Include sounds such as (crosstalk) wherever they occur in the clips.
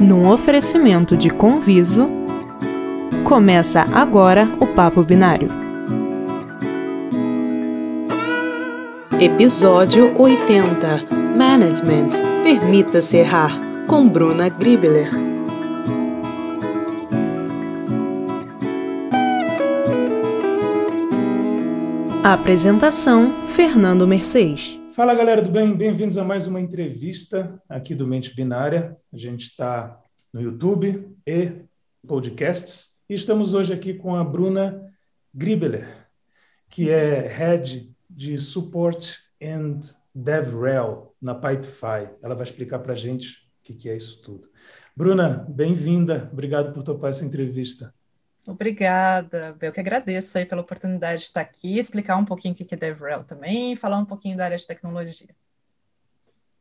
Num oferecimento de Conviso, começa agora o Papo Binário. Episódio 80 Management Permita-se Errar, com Bruna Gribler. Apresentação: Fernando Mercedes. Fala galera do bem, bem-vindos a mais uma entrevista aqui do Mente Binária. A gente está no YouTube e podcasts e estamos hoje aqui com a Bruna Gribeler, que é Head de Support and DevRel na Pipefy. Ela vai explicar para a gente o que, que é isso tudo. Bruna, bem-vinda. Obrigado por topar essa entrevista. Obrigada, eu que agradeço aí pela oportunidade de estar aqui, explicar um pouquinho o que é DevRel também, falar um pouquinho da área de tecnologia.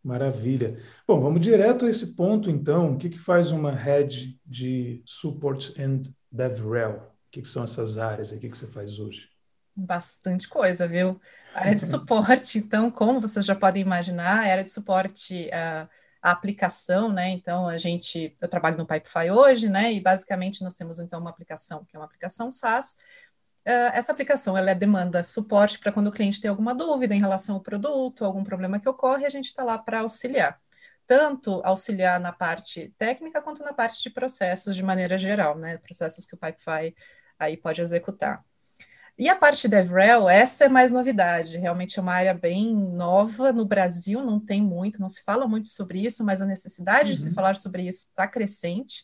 Maravilha. Bom, vamos direto a esse ponto, então. O que, que faz uma head de Support and DevRel? O que, que são essas áreas? O que, que você faz hoje? Bastante coisa, viu? A área de (laughs) suporte, então, como vocês já podem imaginar, a área de suporte uh, a aplicação, né? Então a gente, eu trabalho no Pipefy hoje, né? E basicamente nós temos então uma aplicação que é uma aplicação SaaS. Uh, essa aplicação ela demanda suporte para quando o cliente tem alguma dúvida em relação ao produto, algum problema que ocorre, a gente está lá para auxiliar. Tanto auxiliar na parte técnica quanto na parte de processos de maneira geral, né? Processos que o Pipefy aí pode executar. E a parte DevRel, essa é mais novidade, realmente é uma área bem nova no Brasil, não tem muito, não se fala muito sobre isso, mas a necessidade uhum. de se uhum. falar sobre isso está crescente.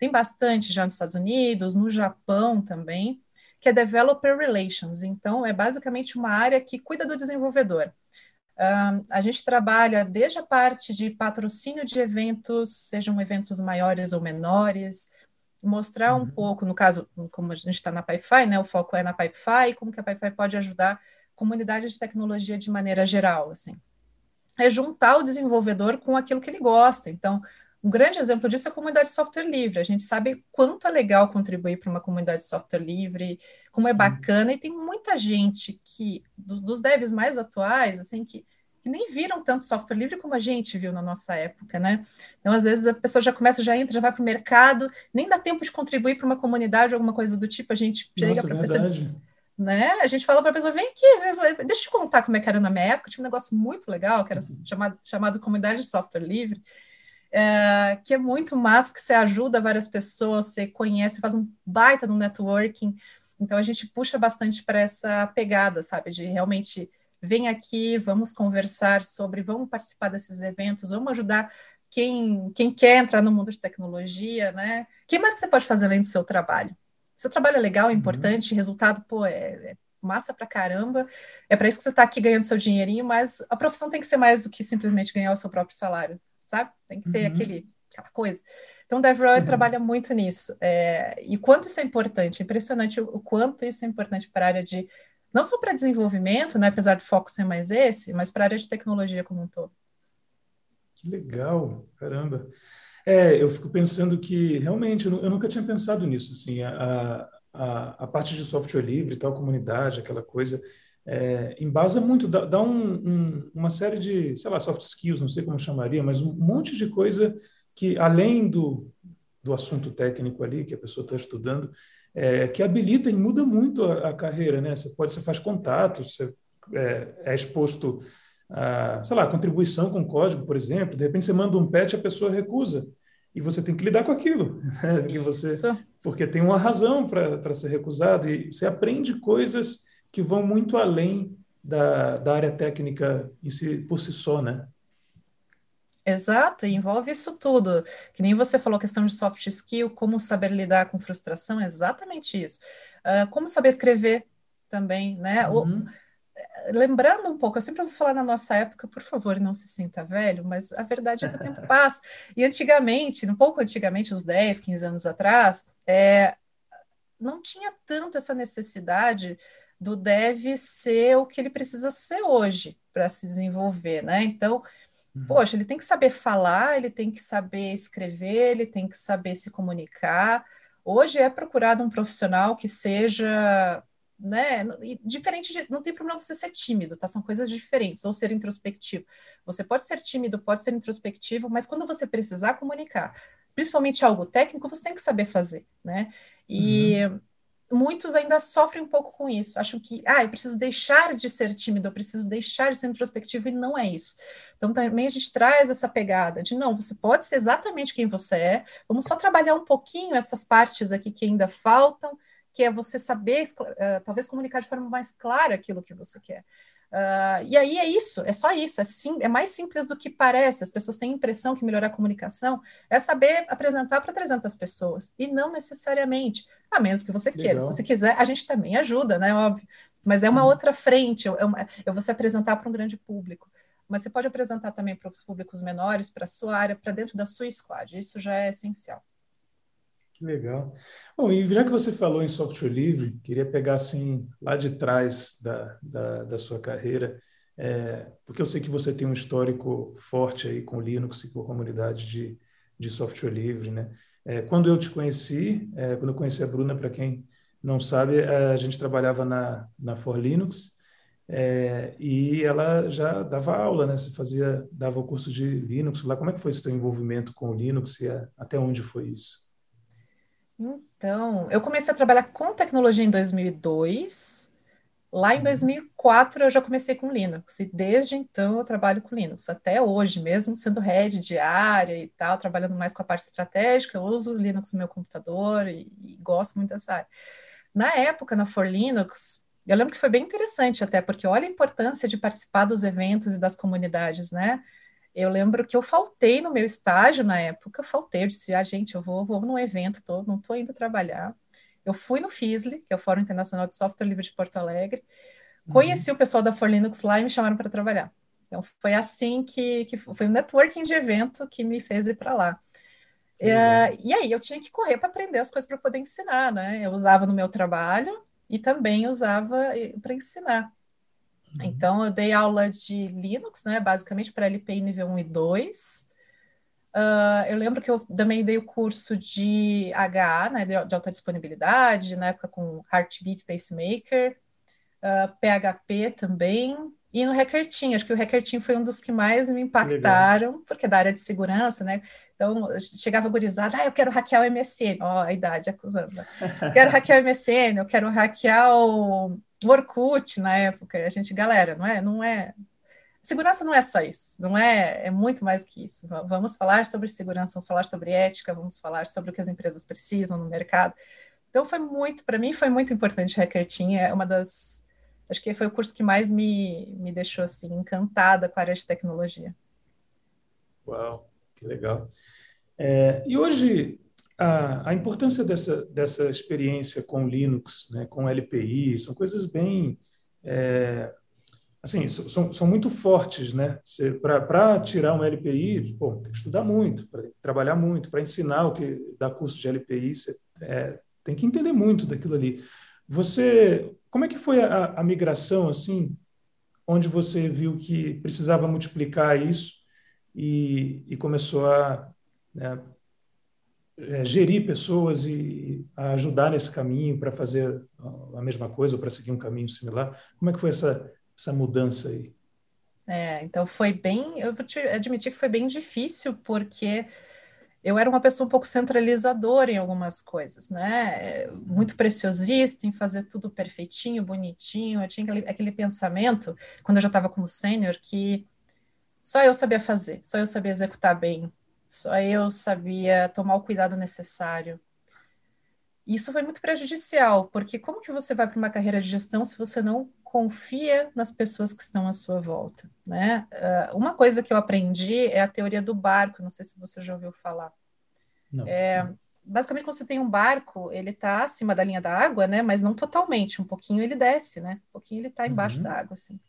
Tem bastante já nos Estados Unidos, no Japão também, que é Developer Relations. Então, é basicamente uma área que cuida do desenvolvedor. Um, a gente trabalha desde a parte de patrocínio de eventos, sejam eventos maiores ou menores, mostrar um uhum. pouco, no caso, como a gente está na Pipefy, né, o foco é na Pipefy, como que a Pipefy pode ajudar a comunidade de tecnologia de maneira geral, assim. É juntar o desenvolvedor com aquilo que ele gosta. Então, um grande exemplo disso é a comunidade de software livre. A gente sabe quanto é legal contribuir para uma comunidade de software livre, como é Sim. é bacana, e tem muita gente que, do, dos devs mais atuais, assim, que que nem viram tanto software livre como a gente viu na nossa época, né? Então, às vezes, a pessoa já começa, já entra, já vai para o mercado, nem dá tempo de contribuir para uma comunidade, alguma coisa do tipo, a gente chega para a pessoa. Né? A gente fala para a pessoa: vem aqui, deixa eu te contar como é que era na minha época. Tinha um negócio muito legal, que era uhum. chamado, chamado Comunidade de Software Livre, é, que é muito massa, que você ajuda várias pessoas, você conhece, faz um baita no networking. Então, a gente puxa bastante para essa pegada, sabe, de realmente vem aqui, vamos conversar sobre, vamos participar desses eventos, vamos ajudar quem, quem quer entrar no mundo de tecnologia, né? O que mais que você pode fazer além do seu trabalho? Seu trabalho é legal, é uhum. importante, uhum. resultado, pô, é, é massa pra caramba, é para isso que você está aqui ganhando seu dinheirinho, mas a profissão tem que ser mais do que simplesmente ganhar o seu próprio salário, sabe? Tem que ter uhum. aquele, aquela coisa. Então, o DevRel uhum. trabalha muito nisso. É, e quanto isso é importante, impressionante o, o quanto isso é importante para a área de não só para desenvolvimento, né, apesar do foco ser mais esse, mas para a área de tecnologia como um todo. Que legal, caramba. É, eu fico pensando que realmente eu, nunca tinha pensado nisso, assim, a, a, a parte de software livre, tal comunidade, aquela coisa, é, embasa muito, dá, dá um, um, uma série de, sei lá, soft skills, não sei como chamaria, mas um monte de coisa que além do, do assunto técnico ali que a pessoa está estudando, é, que habilita e muda muito a, a, carreira, né? Você pode, você faz contatos, você é, é, exposto a, sei lá, contribuição com código, por exemplo. De repente você manda um patch, a pessoa recusa e você tem que lidar com aquilo, né? que você, porque tem uma razão para ser recusado e você aprende coisas que vão muito além da, da área técnica em si, por si só, né? Exato, envolve isso tudo. Que nem você falou, questão de soft skill, como saber lidar com frustração, é exatamente isso. Uh, como saber escrever também, né? Uhum. O, lembrando um pouco, eu sempre vou falar na nossa época, por favor, não se sinta velho, mas a verdade é que o tempo (laughs) passa. E antigamente, um pouco antigamente, uns 10, 15 anos atrás, é, não tinha tanto essa necessidade do dev ser o que ele precisa ser hoje para se desenvolver, né? Então. Poxa, ele tem que saber falar, ele tem que saber escrever, ele tem que saber se comunicar. Hoje é procurado um profissional que seja, né, diferente de, não tem problema você ser tímido, tá? São coisas diferentes, ou ser introspectivo. Você pode ser tímido, pode ser introspectivo, mas quando você precisar comunicar, principalmente algo técnico, você tem que saber fazer, né? E uhum. Muitos ainda sofrem um pouco com isso. Acham que, ah, eu preciso deixar de ser tímido, eu preciso deixar de ser introspectivo, e não é isso. Então, também a gente traz essa pegada de, não, você pode ser exatamente quem você é, vamos só trabalhar um pouquinho essas partes aqui que ainda faltam, que é você saber, uh, talvez, comunicar de forma mais clara aquilo que você quer. Uh, e aí é isso, é só isso, é, sim, é mais simples do que parece. As pessoas têm a impressão que melhorar a comunicação é saber apresentar para 300 pessoas, e não necessariamente, a menos que você Legal. queira. Se você quiser, a gente também ajuda, né? Óbvio. Mas é uma uhum. outra frente, é, uma, é você apresentar para um grande público. Mas você pode apresentar também para os públicos menores, para a sua área, para dentro da sua squad. Isso já é essencial. Legal. Bom, e já que você falou em software livre, queria pegar assim lá de trás da, da, da sua carreira, é, porque eu sei que você tem um histórico forte aí com Linux e com a comunidade de, de software livre, né? É, quando eu te conheci, é, quando eu conheci a Bruna, para quem não sabe, a gente trabalhava na, na For Linux é, e ela já dava aula, né? Você fazia, dava o curso de Linux lá. Como é que foi esse teu envolvimento com o Linux e a, até onde foi isso? Então, eu comecei a trabalhar com tecnologia em 2002. Lá em 2004 uhum. eu já comecei com Linux e desde então eu trabalho com Linux até hoje, mesmo sendo head de área e tal, trabalhando mais com a parte estratégica, eu uso Linux no meu computador e, e gosto muito dessa área. Na época, na For Linux, eu lembro que foi bem interessante até, porque olha a importância de participar dos eventos e das comunidades, né? Eu lembro que eu faltei no meu estágio na época, eu faltei, eu disse, ah, gente, eu vou, vou num evento, tô, não estou indo trabalhar. Eu fui no FISLE, que é o Fórum Internacional de Software Livre de Porto Alegre, uhum. conheci o pessoal da For Linux lá e me chamaram para trabalhar. Então, foi assim que, que foi um networking de evento que me fez ir para lá. É, e aí, eu tinha que correr para aprender as coisas para poder ensinar, né? Eu usava no meu trabalho e também usava eh, para ensinar. Uhum. Então, eu dei aula de Linux, né, basicamente para LPI nível 1 e 2. Uh, ah, eu lembro que eu também dei o curso de HA, né, de, de alta disponibilidade, na época com Heartbeat Pacemaker, uh, ah, PHP também, e no Hacker Team, acho que o Hacker Team foi um dos que mais me impactaram, Legal. porque é da área de segurança, né? Então, chegava gurizada, ah, eu quero hackear o MSN, ó, oh, a idade acusando. quero hackear o MSN, eu quero hackear o Orkut na época, a gente, galera, não é, não é. Segurança não é só isso, não é, é muito mais que isso. Vamos falar sobre segurança, vamos falar sobre ética, vamos falar sobre o que as empresas precisam no mercado. Então foi muito, para mim foi muito importante Hacker Team, é uma das, acho que foi o curso que mais me, me deixou assim encantada com a área de tecnologia. Uau, que legal. É, e hoje a, a importância dessa, dessa experiência com Linux, né, com LPI, são coisas bem. É, assim, são, são muito fortes, né? Para tirar um LPI, pô, tem que estudar muito, para trabalhar muito, para ensinar o que dá curso de LPI, você é, tem que entender muito daquilo ali. Você, como é que foi a, a migração, assim, onde você viu que precisava multiplicar isso e, e começou a né, é, gerir pessoas e ajudar nesse caminho para fazer a mesma coisa ou para seguir um caminho similar? Como é que foi essa, essa mudança aí? É, então foi bem, eu vou te admitir que foi bem difícil, porque eu era uma pessoa um pouco centralizadora em algumas coisas, né? Muito preciosista em fazer tudo perfeitinho, bonitinho. Eu tinha aquele, aquele pensamento, quando eu já estava como sênior, que só eu sabia fazer, só eu sabia executar bem só eu sabia tomar o cuidado necessário. Isso foi muito prejudicial, porque como que você vai para uma carreira de gestão se você não confia nas pessoas que estão à sua volta, né? Uh, uma coisa que eu aprendi é a teoria do barco, não sei se você já ouviu falar. Não. É, basicamente, quando você tem um barco, ele está acima da linha da água, né? Mas não totalmente, um pouquinho ele desce, né? Um pouquinho ele está embaixo uhum. da água, assim.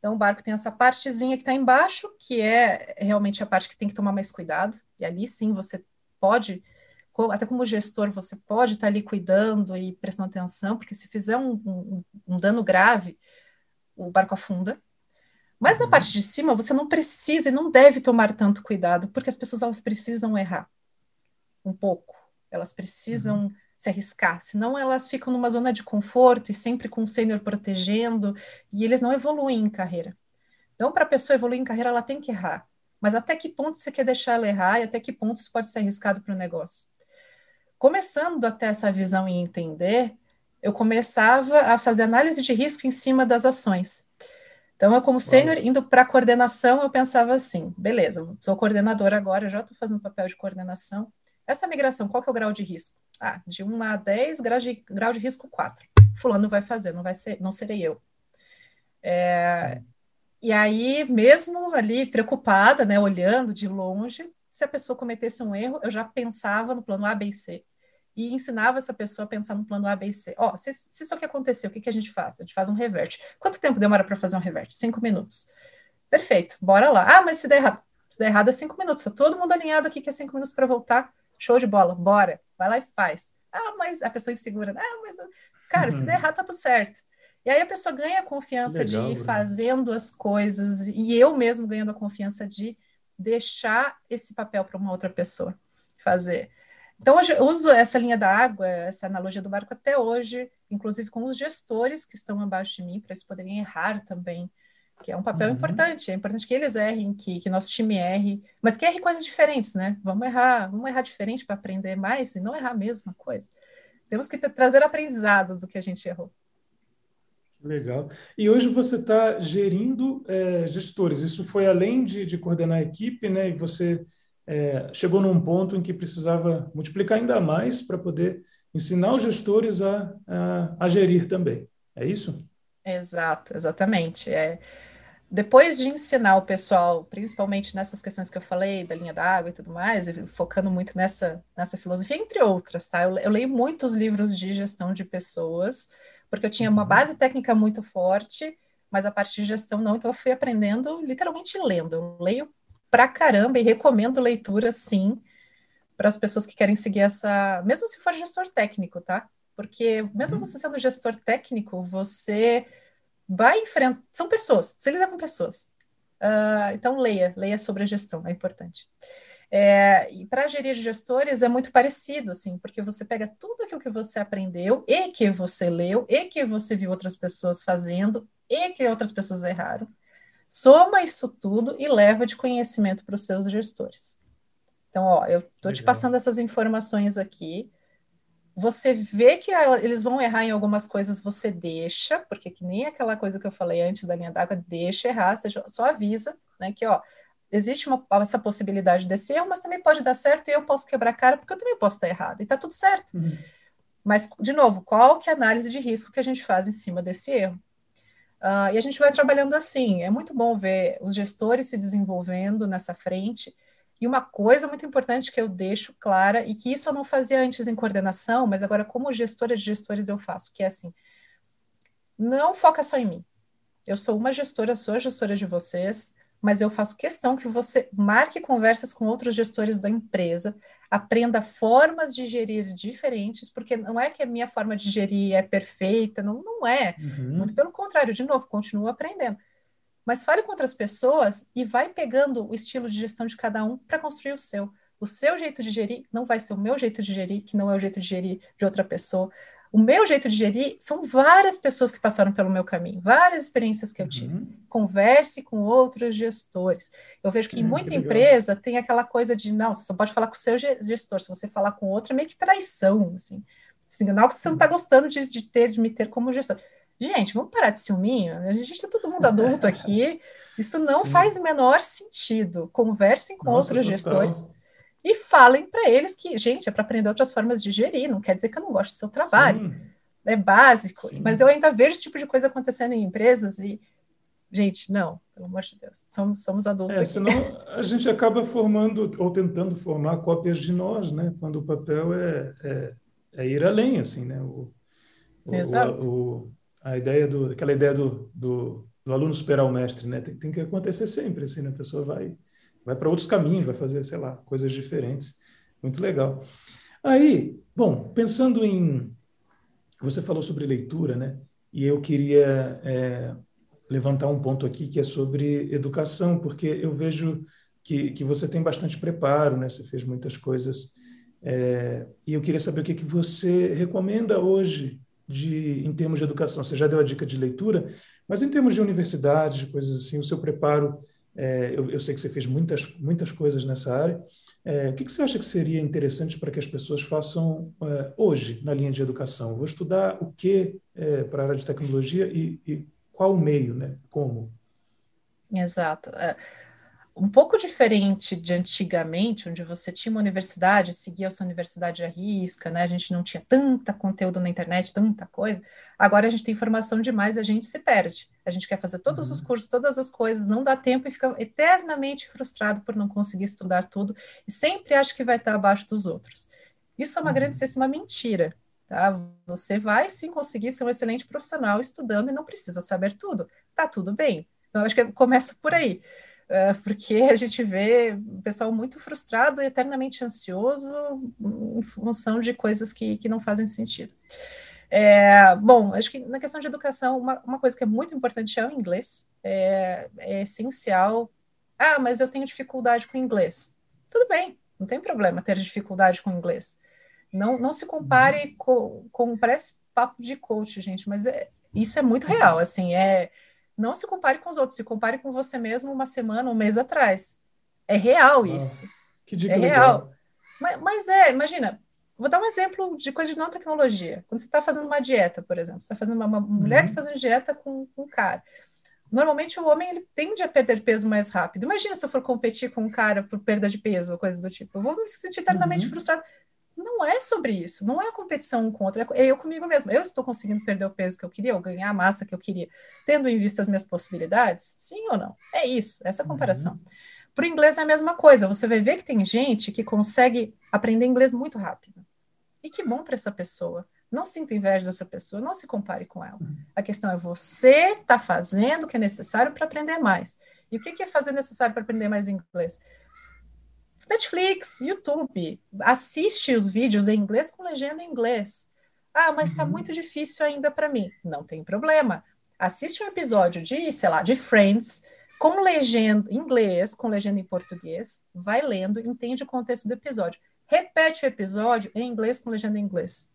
Então, o barco tem essa partezinha que está embaixo, que é realmente a parte que tem que tomar mais cuidado, e ali sim você pode, até como gestor, você pode estar tá ali cuidando e prestando atenção, porque se fizer um, um, um dano grave, o barco afunda. Mas uhum. na parte de cima, você não precisa e não deve tomar tanto cuidado, porque as pessoas elas precisam errar um pouco, elas precisam. Uhum se arriscar, senão elas ficam numa zona de conforto e sempre com o sênior protegendo, e eles não evoluem em carreira. Então, para a pessoa evoluir em carreira, ela tem que errar. mas até que ponto você quer deixar ela errar e até que ponto isso pode ser arriscado para o negócio? Começando a ter essa visão e entender, eu começava a fazer análise de risco em cima das ações. Então, eu, como sênior, indo para a coordenação, eu pensava assim: beleza, sou coordenadora agora, já estou fazendo papel de coordenação. Essa migração, qual que é o grau de risco? Ah, de 1 a 10, grau de, grau de risco 4. Fulano vai fazer, não vai ser, não serei eu. É, e aí, mesmo ali preocupada, né, olhando de longe, se a pessoa cometesse um erro, eu já pensava no plano A, B e C e ensinava essa pessoa a pensar no plano A, B e C. Ó, oh, se, se, isso aqui acontecer, o que, que a gente faz? A gente faz um reverte. Quanto tempo demora para fazer um reverte? Cinco minutos. Perfeito, bora lá. Ah, mas se der errado. Se der errado é cinco minutos. Tá todo mundo alinhado aqui que é cinco minutos para voltar. Show de bola, bora. Vai lá e faz. Ah, mas a pessoa insegura. Ah, mas. Cara, uhum. se der errado, tá tudo certo. E aí a pessoa ganha a confiança Legal, de ir fazendo as coisas, e eu mesmo ganhando a confiança de deixar esse papel para uma outra pessoa fazer. Então, hoje eu uso essa linha da água, essa analogia do barco até hoje, inclusive com os gestores que estão abaixo de mim, para eles poderem errar também, que é um papel uhum. importante. É importante que eles errem, que, que nosso time erre, mas que erre coisas diferentes, né? Vamos errar, vamos errar diferente para aprender mais e não errar a mesma coisa. Temos que ter, trazer aprendizados do que a gente errou. Legal. E hoje você está gerindo é, gestores. Isso foi além de, de coordenar a equipe, né? E você é, chegou num ponto em que precisava multiplicar ainda mais para poder ensinar os gestores a, a, a, gerir também. É isso? Exato, exatamente. É, depois de ensinar o pessoal, principalmente nessas questões que eu falei, da linha d'água e tudo mais, e focando muito nessa, nessa filosofia, entre outras, tá? Eu, eu leio muitos livros de gestão de pessoas, porque eu tinha uma uhum. base técnica muito forte, mas a parte de gestão não, então eu fui aprendendo literalmente lendo. Eu leio pra caramba e recomendo leitura, sim, para as pessoas que querem seguir essa. Mesmo se for gestor técnico, tá? Porque mesmo uhum. você sendo gestor técnico, você vai enfrentar. São pessoas, você lida com pessoas. Uh, então, leia, leia sobre a gestão, é importante. É, e para gerir gestores é muito parecido, assim, porque você pega tudo aquilo que você aprendeu e que você leu e que você viu outras pessoas fazendo e que outras pessoas erraram Soma isso tudo e leva de conhecimento para os seus gestores. Então, ó, eu estou te passando essas informações aqui. Você vê que eles vão errar em algumas coisas, você deixa, porque que nem aquela coisa que eu falei antes da minha d'água, deixa errar, você só avisa, né, que ó, existe uma, essa possibilidade desse erro, mas também pode dar certo e eu posso quebrar a cara porque eu também posso estar errado, e tá tudo certo. Uhum. Mas, de novo, qual que é a análise de risco que a gente faz em cima desse erro? Uh, e a gente vai trabalhando assim. É muito bom ver os gestores se desenvolvendo nessa frente. E uma coisa muito importante que eu deixo clara, e que isso eu não fazia antes em coordenação, mas agora, como gestora de gestores, eu faço, que é assim: não foca só em mim. Eu sou uma gestora, sou a gestora de vocês, mas eu faço questão que você marque conversas com outros gestores da empresa, aprenda formas de gerir diferentes, porque não é que a minha forma de gerir é perfeita, não, não é. Uhum. Muito pelo contrário, de novo, continuo aprendendo. Mas fale com outras pessoas e vai pegando o estilo de gestão de cada um para construir o seu. O seu jeito de gerir não vai ser o meu jeito de gerir, que não é o jeito de gerir de outra pessoa. O meu jeito de gerir são várias pessoas que passaram pelo meu caminho, várias experiências que eu tive. Uhum. Converse com outros gestores. Eu vejo que em muita que empresa tem aquela coisa de não, você só pode falar com o seu gestor. Se você falar com outro, é meio que traição, assim. Sinal que você não está gostando de, de ter, de me ter como gestor. Gente, vamos parar de ciúminho. A gente está todo mundo adulto (laughs) aqui. Isso não Sim. faz o menor sentido. Conversem com Nossa, outros gestores e falem para eles que, gente, é para aprender outras formas de gerir, não quer dizer que eu não gosto do seu trabalho. Sim. É básico, Sim. mas eu ainda vejo esse tipo de coisa acontecendo em empresas e, gente, não, pelo amor de Deus, somos, somos adultos é, aqui. Senão (laughs) a gente acaba formando ou tentando formar cópias de nós, né? Quando o papel é, é, é ir além, assim, né? O, o, Exato. O, a ideia do, aquela ideia do, do, do aluno superar o mestre, né? Tem, tem que acontecer sempre, assim, né? A pessoa vai vai para outros caminhos, vai fazer, sei lá, coisas diferentes. Muito legal. Aí, bom, pensando em. Você falou sobre leitura, né? E eu queria é, levantar um ponto aqui que é sobre educação, porque eu vejo que, que você tem bastante preparo, né? Você fez muitas coisas. É, e eu queria saber o que, que você recomenda hoje de, em termos de educação. Você já deu a dica de leitura, mas em termos de universidade, coisas assim, o seu preparo É, eu, eu, sei que você fez muitas, muitas coisas nessa área. É, o que, que, você acha que seria interessante para que as pessoas façam é, hoje na linha de educação? Vou estudar o que é, para a área de tecnologia e, e, qual o meio, né? Como? Exato. Um pouco diferente de antigamente, onde você tinha uma universidade, seguia a sua universidade à risca, né? A gente não tinha tanta conteúdo na internet, tanta coisa. Agora a gente tem informação demais a gente se perde. A gente quer fazer todos uhum. os cursos, todas as coisas, não dá tempo e fica eternamente frustrado por não conseguir estudar tudo e sempre acha que vai estar abaixo dos outros. Isso é uma uhum. grandíssima mentira. Tá? Você vai sim conseguir ser um excelente profissional estudando e não precisa saber tudo. Tá tudo bem. Então, acho que começa por aí. Ah, porque a gente vê o pessoal muito frustrado e eternamente ansioso em função de coisas que, que não fazem sentido. É, bom, acho que na questão de educação, uma, uma coisa que é muito importante é o inglês, é, é essencial. Ah, mas eu tenho dificuldade com inglês. Tudo bem, não tem problema ter dificuldade com inglês. Não, não se compare uhum. com, com parece papo de coach, gente, mas é, isso é muito real, assim, é não se compare com os outros, se compare com você mesmo uma semana, um mês atrás. É real isso. que dica é legal. real. Mas, mas, é, imagina, vou dar um exemplo de coisa de não tecnologia. Quando você está fazendo uma dieta, por exemplo, você está fazendo uma, uma mulher que está uhum. fazendo dieta com, com um cara. Normalmente o homem ele tende a perder peso mais rápido. Imagina se eu for competir com um cara por perda de peso ou coisa do tipo. Eu vou me sentir eternamente uhum. frustrado não é sobre isso, não é a competição um contra, é eu comigo mesmo. Eu estou conseguindo perder o peso que eu queria, ou ganhar a massa que eu queria, tendo em vista as minhas possibilidades? Sim ou não? É isso, essa comparação. Uhum. Para o inglês é a mesma coisa, você vai ver que tem gente que consegue aprender inglês muito rápido. E que bom para essa pessoa. Não sinta inveja dessa pessoa, não se compare com ela. Uhum. A questão é você está fazendo o que é necessário para aprender mais. E o que é fazer necessário para aprender mais inglês? Netflix, YouTube, assiste os vídeos em inglês com legenda em inglês. Ah, mas está uhum. muito difícil ainda para mim. Não tem problema. Assiste um episódio de, sei lá, de Friends com legenda em inglês, com legenda em português, vai lendo, entende o contexto do episódio. Repete o episódio em inglês com legenda em inglês.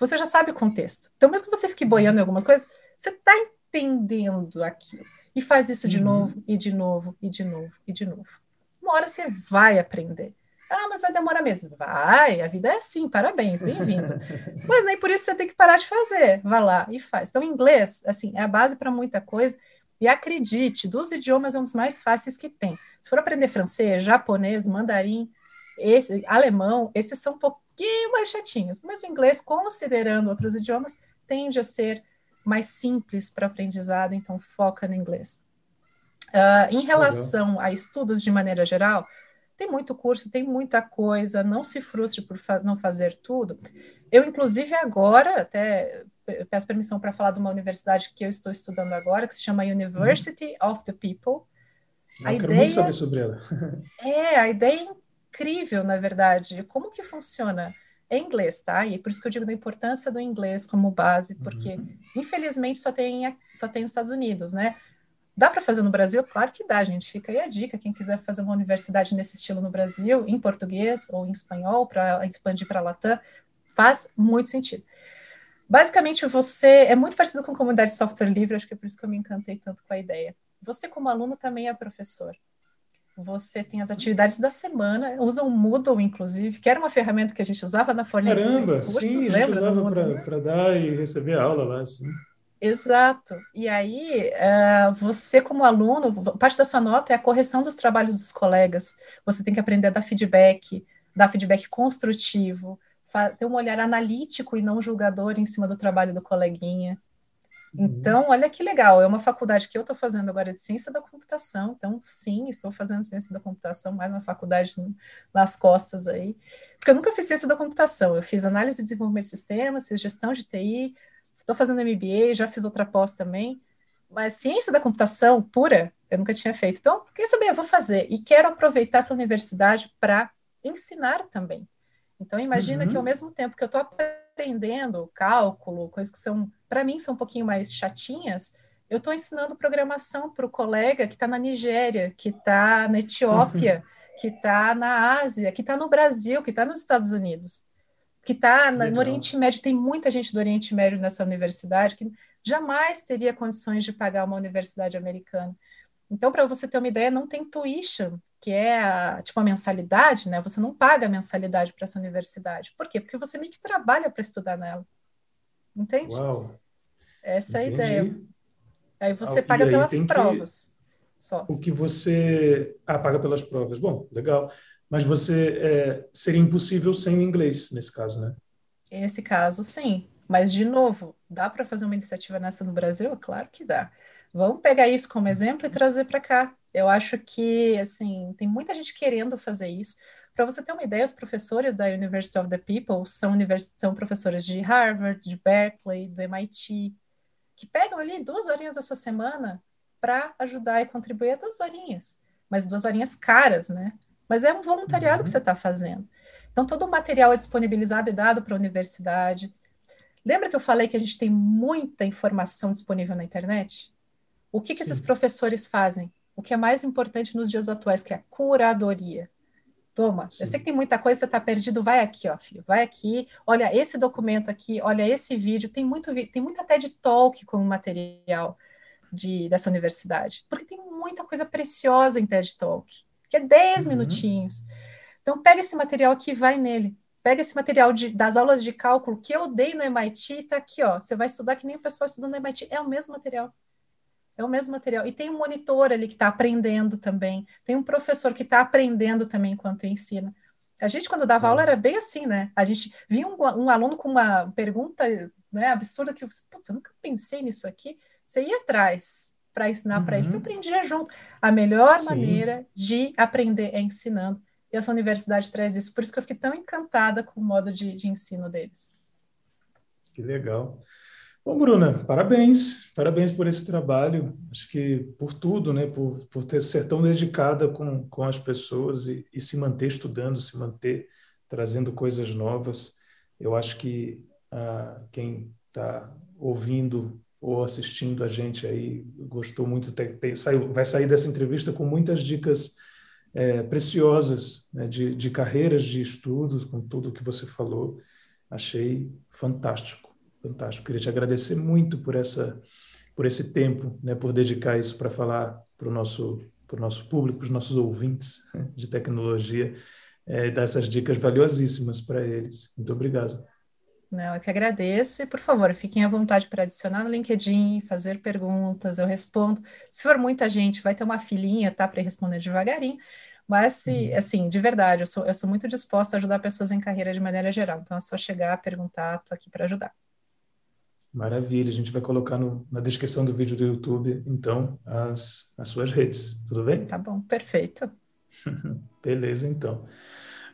Você já sabe o contexto. Então, mesmo que você fique boiando em algumas coisas, você está entendendo aquilo. E faz isso de uhum. novo, e de novo, e de novo, e de novo uma hora você vai aprender. Ah, mas vai demorar mesmo. Vai, a vida é assim, parabéns, bem-vindo. (laughs) mas nem por isso você tem que parar de fazer. Vá lá e faz. Então, inglês, assim, é a base para muita coisa. E acredite, dos idiomas é um dos mais fáceis que tem. Se for aprender francês, japonês, mandarim, esse, alemão, esses são um pouquinho mais chatinhos. Mas o inglês, considerando outros idiomas, tende a ser mais simples para aprendizado, então foca no inglês. Uh, em relação a estudos de maneira geral, tem muito curso, tem muita coisa, não se frustre por fa não fazer tudo. Eu, inclusive, agora, até peço permissão para falar de uma universidade que eu estou estudando agora, que se chama University of the People. Eu a quero ideia, muito saber sobre ela. (laughs) é, a ideia é incrível, na verdade. Como que funciona? É inglês, tá? E por isso que eu digo da importância do inglês como base, porque, uhum. infelizmente, só tem, só tem nos Estados Unidos, né? Dá para fazer no Brasil? Claro que dá, gente. Fica aí a dica. Quem quiser fazer uma universidade nesse estilo no Brasil, em português ou em espanhol, para expandir para a Latam, faz muito sentido. Basicamente, você é muito parecido com a comunidade de software livre, acho que é por isso que eu me encantei tanto com a ideia. Você, como aluno, também é professor. Você tem as atividades da semana, usa o Moodle, inclusive, que era uma ferramenta que a gente usava na Fornilha Caramba, cursos, sim, a gente usava para dar e receber aula lá, sim. Exato. E aí, uh, você como aluno, parte da sua nota é a correção dos trabalhos dos colegas. Você tem que aprender a dar feedback, dar feedback construtivo, ter um olhar analítico e não julgador em cima do trabalho do coleguinha. Uhum. Então, olha que legal, é uma faculdade que eu estou fazendo agora de ciência da computação, então sim, estou fazendo ciência da computação, mais uma faculdade nas costas aí, porque eu nunca fiz ciência da computação, eu fiz análise e desenvolvimento de sistemas, fiz gestão de TI, Estou fazendo MBA, já fiz outra pós também, mas ciência da computação pura, eu nunca tinha feito. Então, quer saber? Eu vou fazer e quero aproveitar essa universidade para ensinar também. Então, imagina uhum. que ao mesmo tempo que eu estou aprendendo cálculo, coisas que são, para mim, são um pouquinho mais chatinhas, eu estou ensinando programação para o colega que está na Nigéria, que está na Etiópia, uhum. que está na Ásia, que está no Brasil, que está nos Estados Unidos que está no Oriente Médio, tem muita gente do Oriente Médio nessa universidade que jamais teria condições de pagar uma universidade americana. Então, para você ter uma ideia, não tem tuition, que é a, tipo a mensalidade, né? Você não paga a mensalidade para essa universidade. Por quê? Porque você meio que trabalha para estudar nela. Entende? Uau. Essa Entendi. é a ideia. Aí você ah, paga aí pelas provas. Que... Só. O que você. Ah, paga pelas provas. Bom, legal. Mas você é, seria impossível sem o inglês, nesse caso, né? Nesse caso, sim. Mas, de novo, dá para fazer uma iniciativa nessa no Brasil? Claro que dá. Vamos pegar isso como exemplo e trazer para cá. Eu acho que, assim, tem muita gente querendo fazer isso. Para você ter uma ideia, os professores da University of the People são, univers... são professores de Harvard, de Berkeley, do MIT, que pegam ali duas horinhas da sua semana para ajudar e contribuir a duas horinhas, mas duas horinhas caras, né? Mas é um voluntariado uhum. que você está fazendo. Então, todo o material é disponibilizado e dado para a universidade. Lembra que eu falei que a gente tem muita informação disponível na internet? O que, que esses professores fazem? O que é mais importante nos dias atuais, que é a curadoria. Toma, Sim. eu sei que tem muita coisa, você está perdido, vai aqui, ó, filho, vai aqui, olha esse documento aqui, olha esse vídeo, tem muito tem muita TED Talk como material de, dessa universidade, porque tem muita coisa preciosa em TED Talk, que é 10 uhum. minutinhos. Então pega esse material aqui e vai nele. Pega esse material de, das aulas de cálculo que eu dei no MIT, tá aqui, ó. Você vai estudar que nem o pessoal estudando no MIT, é o mesmo material. É o mesmo material. E tem um monitor ali que está aprendendo também. Tem um professor que está aprendendo também enquanto ensina. A gente, quando dava aula, era bem assim, né? A gente via um, um aluno com uma pergunta né, absurda que você, putz, eu nunca pensei nisso aqui. Você ia atrás para ensinar uhum. para ele, você aprendia junto. A melhor Sim. maneira de aprender é ensinando. E essa universidade traz isso. Por isso que eu fiquei tão encantada com o modo de, de ensino deles. Que legal. Bom, Bruna, parabéns, parabéns por esse trabalho, acho que por tudo, né, por, por ter, ser tão dedicada com, com as pessoas e, e se manter estudando, se manter trazendo coisas novas. Eu acho que ah, quem está ouvindo ou assistindo a gente aí gostou muito, saiu, vai sair dessa entrevista com muitas dicas é, preciosas né, de, de carreiras de estudos, com tudo que você falou. Achei fantástico. Fantástico. Queria te agradecer muito por essa por esse tempo, né, por dedicar isso para falar para o nosso para o nosso público, os nossos ouvintes né, de tecnologia, é, dar essas dicas valiosíssimas para eles. Muito obrigado. Não, eu que agradeço e, por favor, fiquem à vontade para adicionar no LinkedIn, fazer perguntas, eu respondo. Se for muita gente, vai ter uma filinha, tá, para responder devagarinho, mas, se, uhum. assim, de verdade, eu sou, eu sou muito disposta a ajudar pessoas em carreira de maneira geral, então é só chegar, perguntar, estou aqui para ajudar. Maravilha, a gente vai colocar no, na descrição do vídeo do YouTube, então, as, as suas redes, tudo bem? Tá bom, perfeito. (laughs) Beleza, então.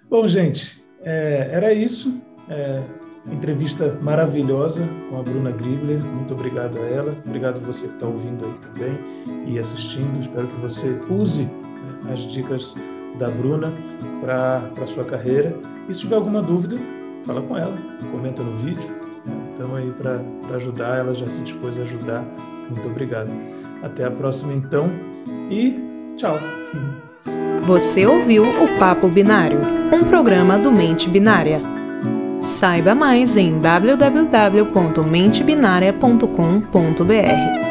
Bom, gente, é, era isso. É, entrevista maravilhosa com a Bruna Gribler. Muito obrigado a ela. Obrigado você que está ouvindo aí também e assistindo. Espero que você use né, as dicas da Bruna para a sua carreira. E se tiver alguma dúvida, fala com ela, comenta no vídeo Estamos aí para ajudar, ela já se dispôs a ajudar. Muito obrigado. Até a próxima então e tchau. Você ouviu o Papo Binário, um programa do Mente Binária. Saiba mais em www.mentebinaria.com.br.